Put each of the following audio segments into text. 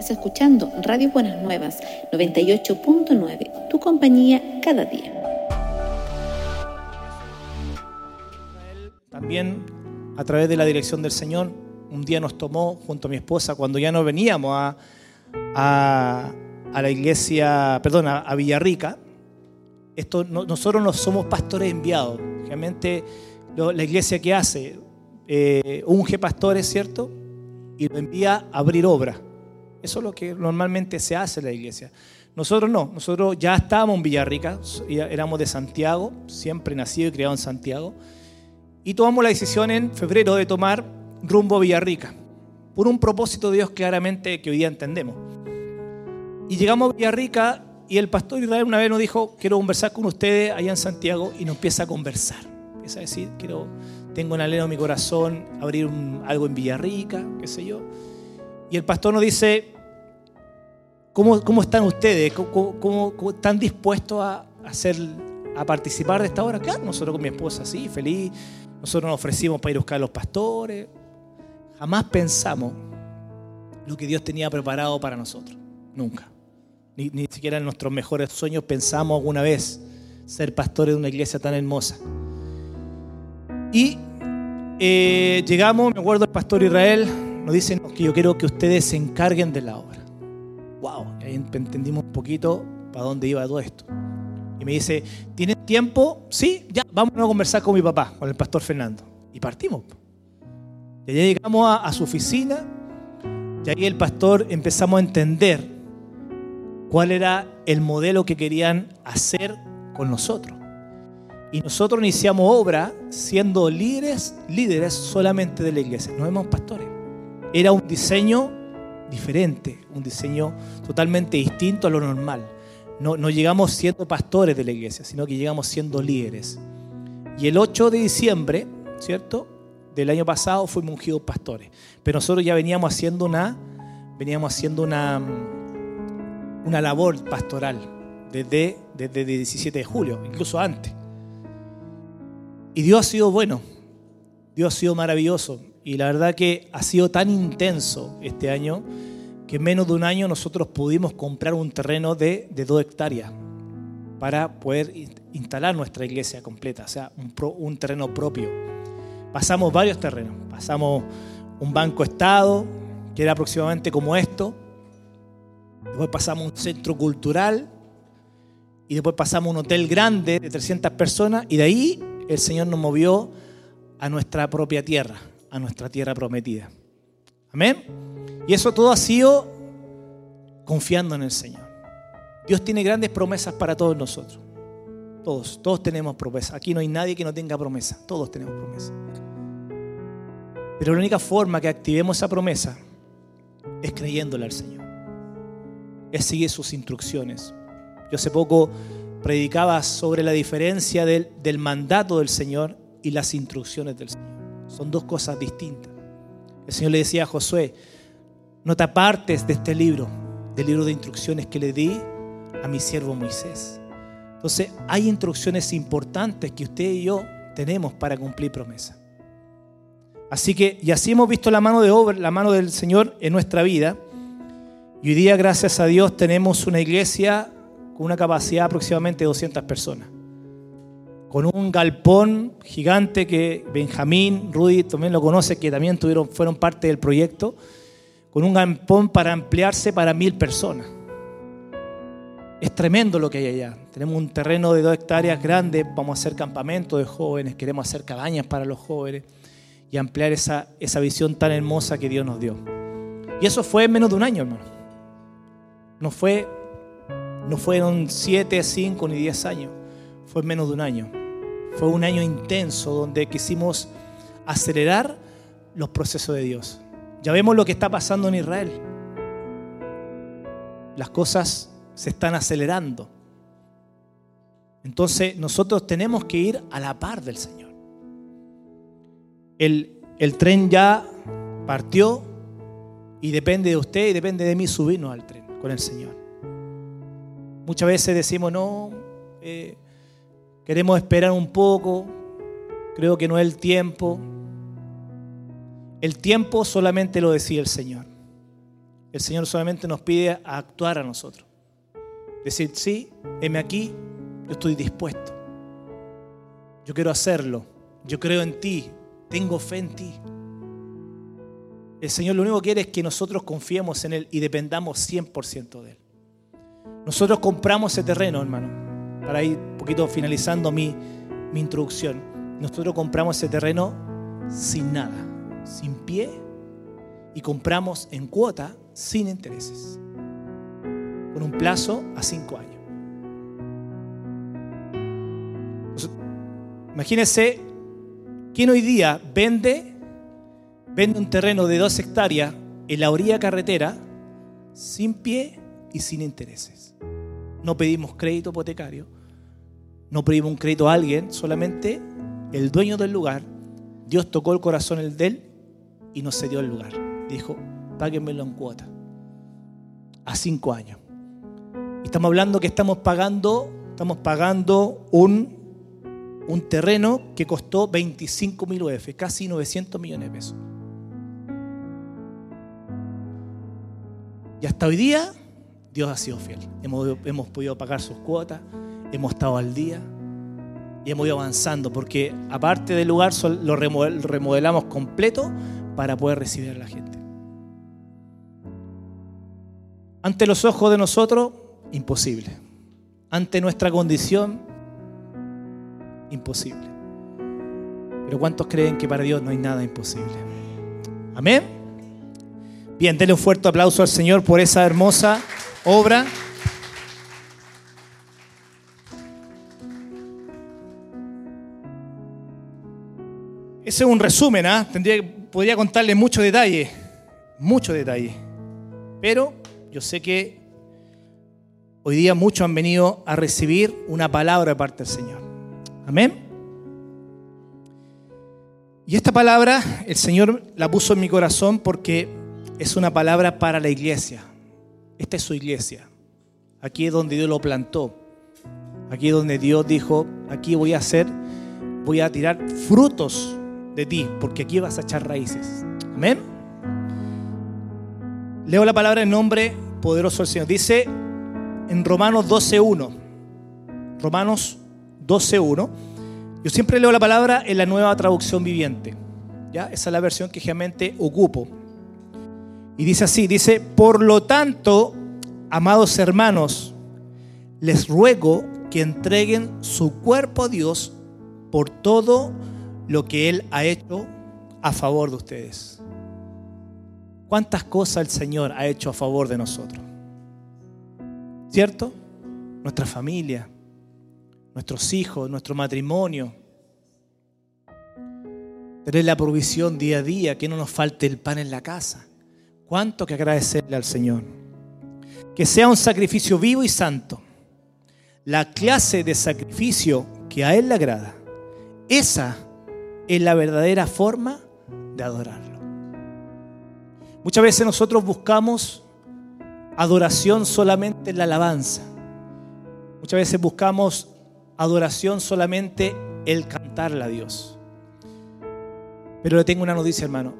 Estás escuchando Radio Buenas Nuevas 98.9, tu compañía cada día. También a través de la dirección del Señor, un día nos tomó junto a mi esposa cuando ya no veníamos a, a, la iglesia, perdón, a, Villarrica. Esto, nosotros no somos pastores enviados. Realmente la iglesia que hace, eh, unge pastores, ¿cierto? Y lo envía a abrir obra. Eso es lo que normalmente se hace en la iglesia. Nosotros no, nosotros ya estábamos en Villarrica, éramos de Santiago, siempre nacido y criado en Santiago, y tomamos la decisión en febrero de tomar rumbo a Villarrica, por un propósito de Dios claramente que hoy día entendemos. Y llegamos a Villarrica y el pastor Israel una vez nos dijo, quiero conversar con ustedes allá en Santiago, y nos empieza a conversar, empieza a decir, quiero, tengo en mi corazón abrir algo en Villarrica, qué sé yo. Y el pastor nos dice, ¿cómo, cómo están ustedes? ¿Cómo, están dispuestos a, hacer, a participar de esta obra? Claro, nosotros con mi esposa, sí, feliz. Nosotros nos ofrecimos para ir a buscar a los pastores. Jamás pensamos lo que Dios tenía preparado para nosotros. Nunca. Ni, ni siquiera en nuestros mejores sueños pensamos alguna vez ser pastores de una iglesia tan hermosa. Y eh, llegamos, me acuerdo el pastor Israel, nos dicen que yo quiero que ustedes se encarguen de la obra. ¡Wow! Ahí entendimos un poquito para dónde iba todo esto. Y me dice, ¿tienen tiempo? Sí, ya, vamos a conversar con mi papá, con el pastor Fernando. Y partimos. Y allá llegamos a, su oficina y ahí el pastor empezamos a entender cuál era el modelo que querían hacer con nosotros. Y nosotros iniciamos obra siendo líderes, líderes solamente de la iglesia, no somos pastores. Era un diseño diferente, un diseño totalmente distinto a lo normal. No, llegamos siendo pastores de la iglesia, sino que llegamos siendo líderes. Y el 8 de diciembre, ¿cierto? Del año pasado fuimos ungidos pastores. Pero nosotros ya veníamos haciendo una, veníamos haciendo una, una labor pastoral desde, desde el 17 de julio, incluso antes. Y Dios ha sido bueno, Dios ha sido maravilloso. Y la verdad que ha sido tan intenso este año que en menos de un año nosotros pudimos comprar un terreno de, dos hectáreas para poder instalar nuestra iglesia completa, o sea, un, un terreno propio. Pasamos varios terrenos, pasamos un banco estado, que era aproximadamente como esto, después pasamos un centro cultural, y después pasamos un hotel grande de 300 personas, y de ahí el Señor nos movió a nuestra propia tierra, a nuestra tierra prometida. Amén. Y eso todo ha sido confiando en el Señor. Dios tiene grandes promesas para todos nosotros. Todos, todos tenemos promesas. Aquí no hay nadie que no tenga promesa. Todos tenemos promesa. Pero la única forma que activemos esa promesa es creyéndole al Señor. Es seguir sus instrucciones. Yo hace poco predicaba sobre la diferencia del, del mandato del Señor y las instrucciones del Señor. Son dos cosas distintas. El Señor le decía a Josué, no te apartes de este libro, del libro de instrucciones que le di a mi siervo Moisés. Entonces, hay instrucciones importantes que usted y yo tenemos para cumplir promesa. Así que, y así hemos visto la mano de obra, la mano del Señor en nuestra vida. Y hoy día, gracias a Dios, tenemos una iglesia con una capacidad aproximadamente de 200 personas con un galpón gigante que Benjamín, Rudy también lo conoce, que también tuvieron, fueron parte del proyecto, con un galpón para ampliarse para mil personas. Es tremendo lo que hay allá. Tenemos un terreno de dos hectáreas grande, vamos a hacer campamentos de jóvenes, queremos hacer cabañas para los jóvenes y ampliar esa, esa visión tan hermosa que Dios nos dio. Y eso fue en menos de un año, hermano. No fue, no fueron siete, cinco ni diez años. Fue en menos de un año. Fue un año intenso donde quisimos acelerar los procesos de Dios. Ya vemos lo que está pasando en Israel. Las cosas se están acelerando. Entonces nosotros tenemos que ir a la par del Señor. El, el tren ya partió y depende de usted y depende de mí subirnos al tren con el Señor. Muchas veces decimos, no, eh, Queremos esperar un poco. Creo que no es el tiempo. El tiempo solamente lo decía el Señor. el Señor solamente nos pide a actuar a nosotros. Decir, sí, heme aquí, yo estoy dispuesto. Yo quiero hacerlo. Yo creo en ti. Tengo fe en ti. El Señor lo único que quiere es que nosotros confiemos en Él y dependamos 100% de Él. Nosotros compramos ese terreno, hermano, para ir un poquito finalizando mi, mi introducción. Nosotros compramos ese terreno sin nada, sin pie, y compramos en cuota sin intereses, con un plazo a cinco años. Imagínense quién hoy día vende, vende un terreno de dos hectáreas en la orilla carretera sin pie y sin intereses. No pedimos crédito hipotecario, no pedimos un crédito a alguien, solamente el dueño del lugar, Dios tocó el corazón de él y nos cedió el lugar. Dijo, páguenmelo en cuota. A cinco años. Estamos hablando que estamos pagando, estamos pagando un, un terreno que costó 25 mil UF, casi 900 millones de pesos. Y hasta hoy día, Dios ha sido fiel. Hemos, hemos podido pagar sus cuotas, hemos estado al día y hemos ido avanzando, porque aparte del lugar lo remodelamos completo para poder recibir a la gente. Ante los ojos de nosotros, imposible. Ante nuestra condición, imposible. Pero ¿cuántos creen que para Dios no hay nada imposible? Amén. Bien, denle un fuerte aplauso al Señor por esa hermosa obra. Ese es un resumen, ¿ah? podría contarle mucho detalle, mucho detalle. Pero yo sé que hoy día muchos han venido a recibir una palabra de parte del Señor. Amén. Y esta palabra el Señor la puso en mi corazón porque es una palabra para la iglesia. Esta es su iglesia. Aquí es donde Dios lo plantó. Aquí es donde Dios dijo, aquí voy a hacer, voy a tirar frutos ti, porque aquí vas a echar raíces. Amén. Leo la palabra en nombre poderoso del Señor. Dice en Romanos 12.1. Romanos 12.1. Yo siempre leo la palabra en la nueva traducción viviente. ¿ya? Esa es la versión que generalmente ocupo. Y dice así, dice, por lo tanto, amados hermanos, les ruego que entreguen su cuerpo a Dios por todo lo que Él ha hecho a favor de ustedes. ¿Cuántas cosas el Señor ha hecho a favor de nosotros? ¿Cierto? Nuestra familia, nuestros hijos, nuestro matrimonio. Tener la provisión día a día, que no nos falte el pan en la casa. ¿Cuánto que agradecerle al Señor? Que sea un sacrificio vivo y santo. La clase de sacrificio que a Él le agrada. Esa es la verdadera forma de adorarlo. Muchas veces nosotros buscamos adoración solamente en la alabanza. Muchas veces buscamos adoración solamente el cantarle a Dios. Pero le tengo una noticia, hermano.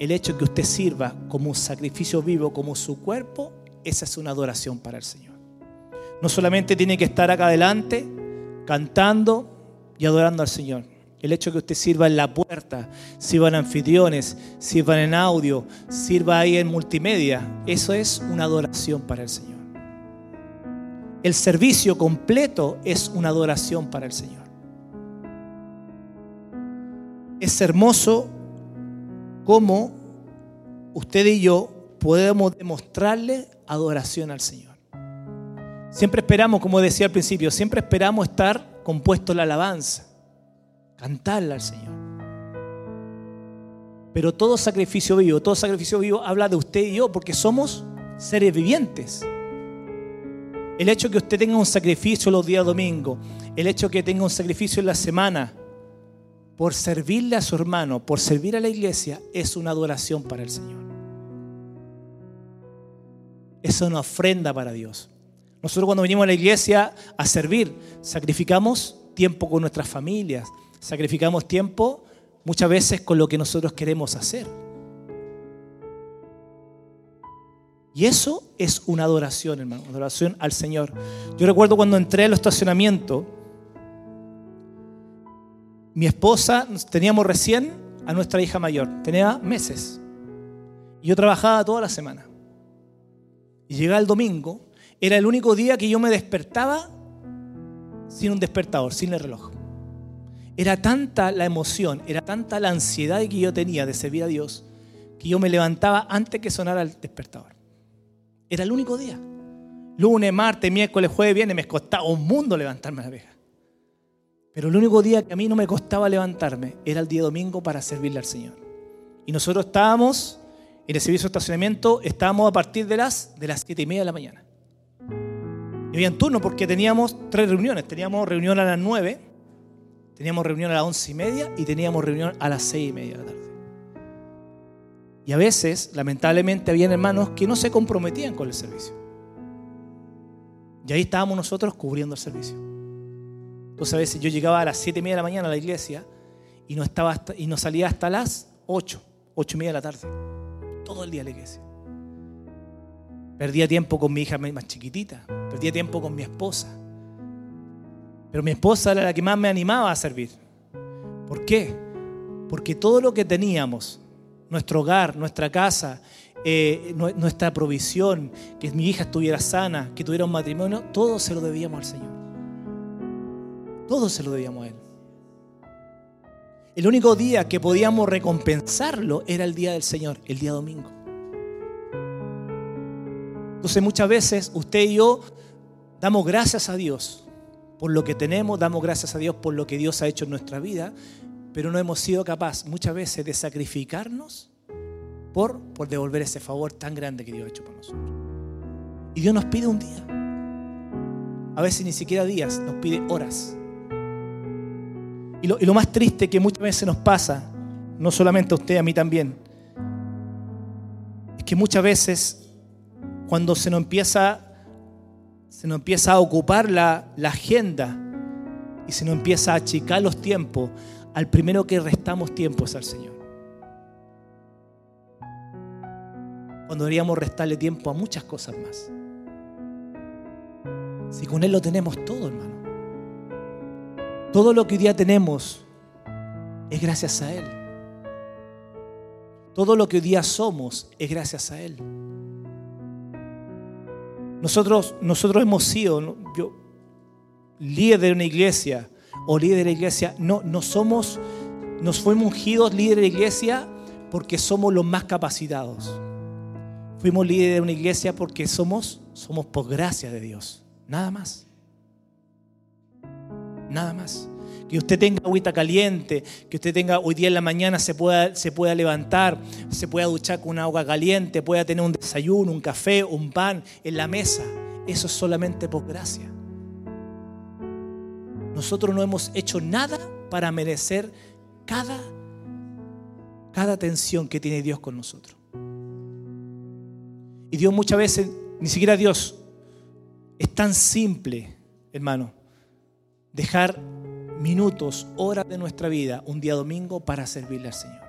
El hecho de que usted sirva como un sacrificio vivo, como su cuerpo, esa es una adoración para el Señor. No solamente tiene que estar acá adelante cantando y adorando al Señor el hecho de que usted sirva en la puerta, sirva en anfitriones, sirva en audio, sirva ahí en multimedia, eso es una adoración para el Señor. El servicio completo es una adoración para el Señor. Es hermoso cómo usted y yo podemos demostrarle adoración al Señor. Siempre esperamos, como decía al principio, siempre esperamos estar compuesto la alabanza cantarle al Señor. Pero todo sacrificio vivo, todo sacrificio vivo habla de usted y yo porque somos seres vivientes. El hecho que usted tenga un sacrificio los días domingos, el hecho que tenga un sacrificio en la semana, por servirle a su hermano, por servir a la iglesia, es una adoración para el Señor. Es una ofrenda para Dios. Nosotros cuando venimos a la iglesia a servir, sacrificamos tiempo con nuestras familias, Sacrificamos tiempo muchas veces con lo que nosotros queremos hacer. Y eso es una adoración, hermano, adoración al Señor. Yo recuerdo cuando entré al estacionamiento, mi esposa, teníamos recién a nuestra hija mayor, tenía meses. Y yo trabajaba toda la semana. Y llegaba el domingo, era el único día que yo me despertaba sin un despertador, sin el reloj. Era tanta la emoción, era tanta la ansiedad que yo tenía de servir a Dios, que yo me levantaba antes que sonara el despertador. Era el único día. Lunes, martes, miércoles, jueves, viernes, me costaba un mundo levantarme a la vieja. Pero el único día que a mí no me costaba levantarme era el día domingo para servirle al Señor. Y nosotros estábamos en el servicio de estacionamiento, estábamos a partir de las, de las 7 y media de la mañana. Y había turno porque teníamos tres reuniones. Teníamos reunión a las 9, teníamos reunión a las 11 y media y teníamos reunión a las 6 y media de la tarde. Y a veces, lamentablemente, habían hermanos que no se comprometían con el servicio. Y ahí estábamos nosotros cubriendo el servicio. Entonces a veces yo llegaba a las 7 y media de la mañana a la iglesia y no, estaba y no salía hasta las 8, 8 y media de la tarde. Todo el día a la iglesia. Perdía tiempo con mi hija más chiquitita, perdía tiempo con mi esposa. Pero mi esposa era la que más me animaba a servir. ¿Por qué? Porque todo lo que teníamos nuestro hogar, nuestra casa, eh, nuestra provisión, que mi hija estuviera sana, que tuviera un matrimonio, todo se lo debíamos al Señor. Todo se lo debíamos a Él. El único día que podíamos recompensarlo era el día del Señor, el día domingo. Entonces muchas veces usted y yo damos gracias a Dios por lo que tenemos, damos gracias a Dios por lo que Dios ha hecho en nuestra vida, pero no hemos sido capaces muchas veces de sacrificarnos por, por devolver ese favor tan grande que Dios ha hecho por nosotros. Y Dios nos pide un día. A veces ni siquiera días, nos pide horas. Y lo, y lo más triste que muchas veces nos pasa, no solamente a usted, a mí también, es que muchas veces cuando se nos empieza, se nos empieza a ocupar la, agenda y se nos empieza a achicar los tiempos, al primero que restamos tiempo es al Señor. Cuando deberíamos restarle tiempo a muchas cosas más. Si con Él lo tenemos todo, hermano. Todo lo que hoy día tenemos es gracias a Él. Todo lo que hoy día somos es gracias a Él. Nosotros, nosotros hemos sido, yo, líder de una iglesia, o líder de la iglesia. No, no somos, nos fuimos ungidos líder de la iglesia porque somos los más capacitados. Fuimos líder de una iglesia porque somos, somos por gracia de Dios. Nada más. Nada más. Que usted tenga agüita caliente, que usted tenga hoy día en la mañana se pueda, se pueda levantar, se pueda duchar con una agua caliente, pueda tener un desayuno, un café, un pan en la mesa. Eso es solamente por gracia. Nosotros no hemos hecho nada para merecer cada, cada atención que tiene Dios con nosotros. Y Dios muchas veces, ni siquiera Dios, es tan simple, hermano, dejar minutos, horas de nuestra vida, un día domingo, para servirle al Señor.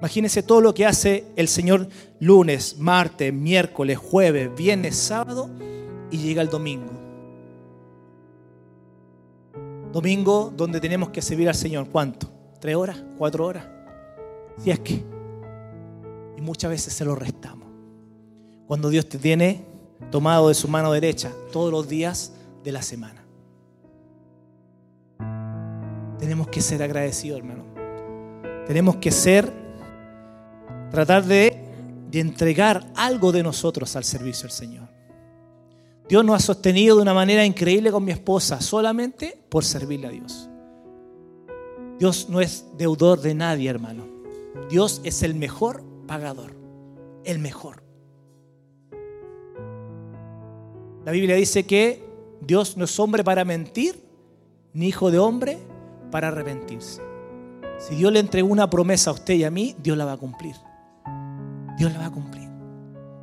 Imagínense todo lo que hace el Señor lunes, martes, miércoles, jueves, viernes, sábado y llega el domingo. Domingo donde tenemos que servir al Señor. ¿Cuánto? ¿Tres horas? ¿Cuatro horas? Si es que. Y muchas veces se lo restamos. Cuando Dios te tiene tomado de su mano derecha todos los días de la semana. Tenemos que ser agradecidos, hermano. Tenemos que ser, tratar de, de entregar algo de nosotros al servicio del Señor. Dios nos ha sostenido de una manera increíble con mi esposa solamente por servirle a Dios. Dios no es deudor de nadie, hermano. Dios es el mejor pagador, el mejor. La Biblia dice que Dios no es hombre para mentir, ni hijo de hombre para arrepentirse. Si Dios le entregó una promesa a usted y a mí, Dios la va a cumplir. Dios la va a cumplir.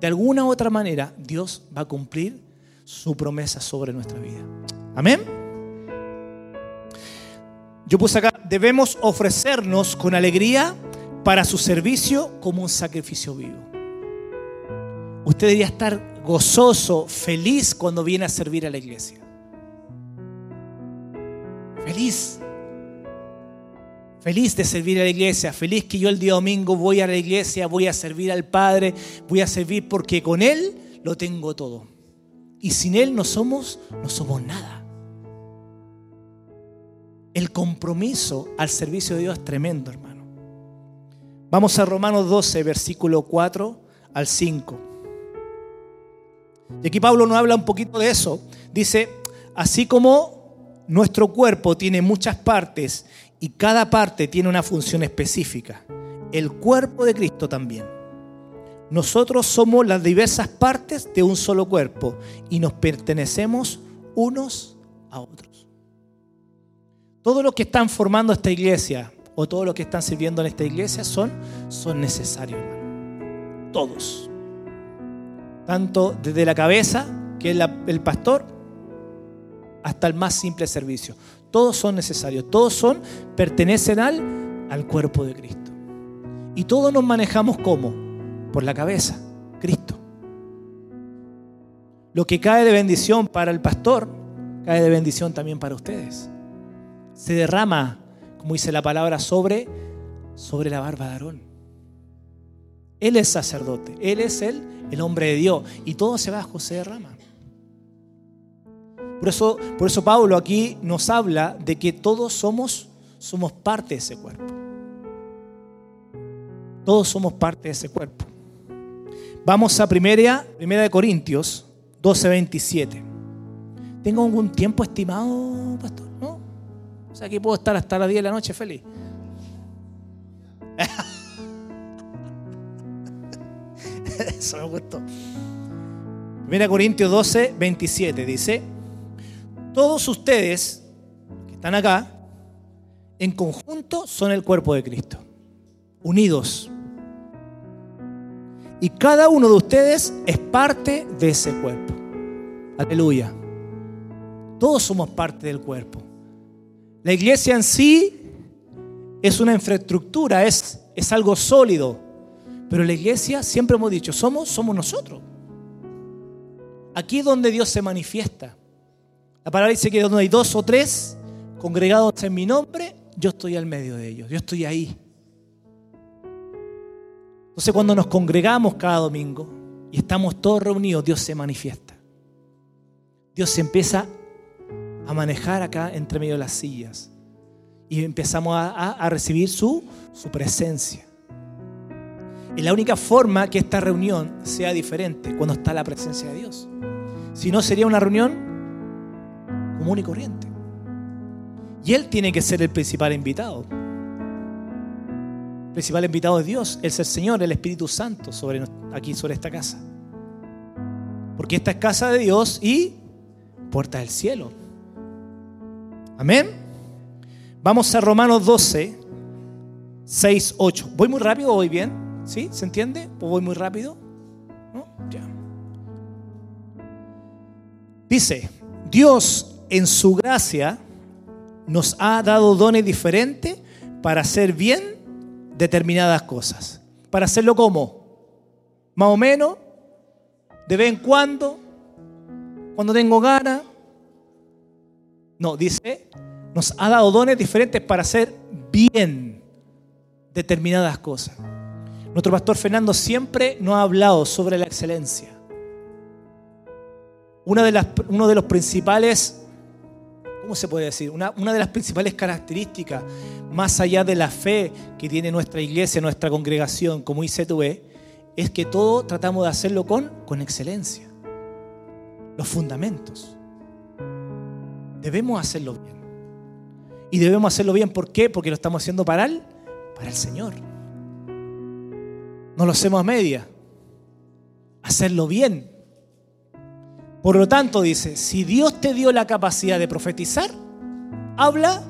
De alguna u otra manera, Dios va a cumplir su promesa sobre nuestra vida. Amén. Yo puse acá, debemos ofrecernos con alegría para su servicio como un sacrificio vivo. Usted debería estar gozoso, feliz cuando viene a servir a la iglesia. Feliz. Feliz de servir a la iglesia, feliz que yo el día domingo voy a la iglesia, voy a servir al Padre, voy a servir porque con Él lo tengo todo. Y sin Él no somos, no somos nada. El compromiso al servicio de Dios es tremendo, hermano. Vamos a Romanos 12, versículo 4 al 5. Y aquí Pablo nos habla un poquito de eso. Dice, así como nuestro cuerpo tiene muchas partes y cada parte tiene una función específica. El cuerpo de Cristo también. Nosotros somos las diversas partes de un solo cuerpo y nos pertenecemos unos a otros. Todos los que están formando esta iglesia o todos los que están sirviendo en esta iglesia son, son necesarios, hermano. Todos. Tanto desde la cabeza, que es el pastor, hasta el más simple servicio. Todos son necesarios, todos son, pertenecen al, al cuerpo de Cristo. Y todos nos manejamos como? Por la cabeza, Cristo. Lo que cae de bendición para el pastor, cae de bendición también para ustedes. Se derrama, como dice la palabra, sobre, sobre la barba de Aarón. Él es sacerdote, Él es el, el hombre de Dios, y todo se bajo se derrama. Por eso, por eso Pablo aquí nos habla de que todos somos, somos parte de ese cuerpo. Todos somos parte de ese cuerpo. Vamos a primera, primera de Corintios 12:27. ¿Tengo algún tiempo estimado, pastor? ¿No? O sea, aquí puedo estar hasta las 10 de la noche feliz. Eso me gustó. Primera Corintios 12, 27 dice, todos ustedes que están acá, en conjunto, son el cuerpo de Cristo, unidos. Y cada uno de ustedes es parte de ese cuerpo. Aleluya. Todos somos parte del cuerpo. La iglesia en sí es una infraestructura, es, es algo sólido. Pero la iglesia, siempre hemos dicho, somos, somos nosotros. Aquí es donde Dios se manifiesta. La palabra dice que donde hay dos o tres congregados en mi nombre, yo estoy al medio de ellos, yo estoy ahí. Entonces cuando nos congregamos cada domingo y estamos todos reunidos, Dios se manifiesta. Dios se empieza a manejar acá entre medio de las sillas y empezamos a, recibir su, su presencia. Y la única forma que esta reunión sea diferente cuando está la presencia de Dios. Si no, sería una reunión común y corriente. Y Él tiene que ser el principal invitado. El principal invitado es Dios, es el Señor, el Espíritu Santo sobre, aquí sobre esta casa. Porque esta es casa de Dios y puerta del cielo. Amén. Vamos a Romanos 12, 6, 8. ¿Voy muy rápido o voy bien? ¿Sí? ¿Se entiende? ¿O voy muy rápido? ¿No? Ya. Dice, Dios en su gracia nos ha dado dones diferentes para hacer bien determinadas cosas. Para hacerlo como, más o menos, de vez en cuando, cuando tengo ganas. No, dice, nos ha dado dones diferentes para hacer bien determinadas cosas. Nuestro pastor Fernando siempre nos ha hablado sobre la excelencia. Uno de los principales ¿cómo se puede decir? Una, de las principales características, más allá de la fe que tiene nuestra iglesia, nuestra congregación, como ICTV, es que todo tratamos de hacerlo con, con excelencia. Los fundamentos. Debemos hacerlo bien. Y debemos hacerlo bien, ¿por qué? Porque lo estamos haciendo para el, para el Señor. No lo hacemos a media. Hacerlo bien por lo tanto, dice, si Dios te dio la capacidad de profetizar, habla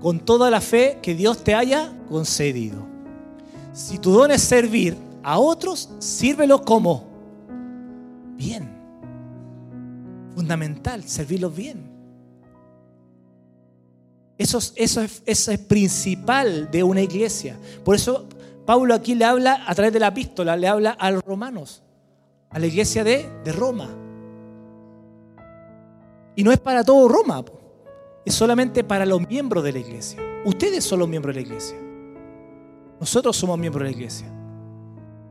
con toda la fe que Dios te haya concedido. Si tu don es servir a otros, sírvelo como bien. Fundamental, servirlos bien. Eso es, eso, eso es principal de una iglesia. Por eso Pablo aquí le habla a través de la epístola, le habla a los romanos a la iglesia de, de Roma. Y no es para todo Roma, es solamente para los miembros de la iglesia. Ustedes son los miembros de la iglesia. Nosotros somos miembros de la iglesia.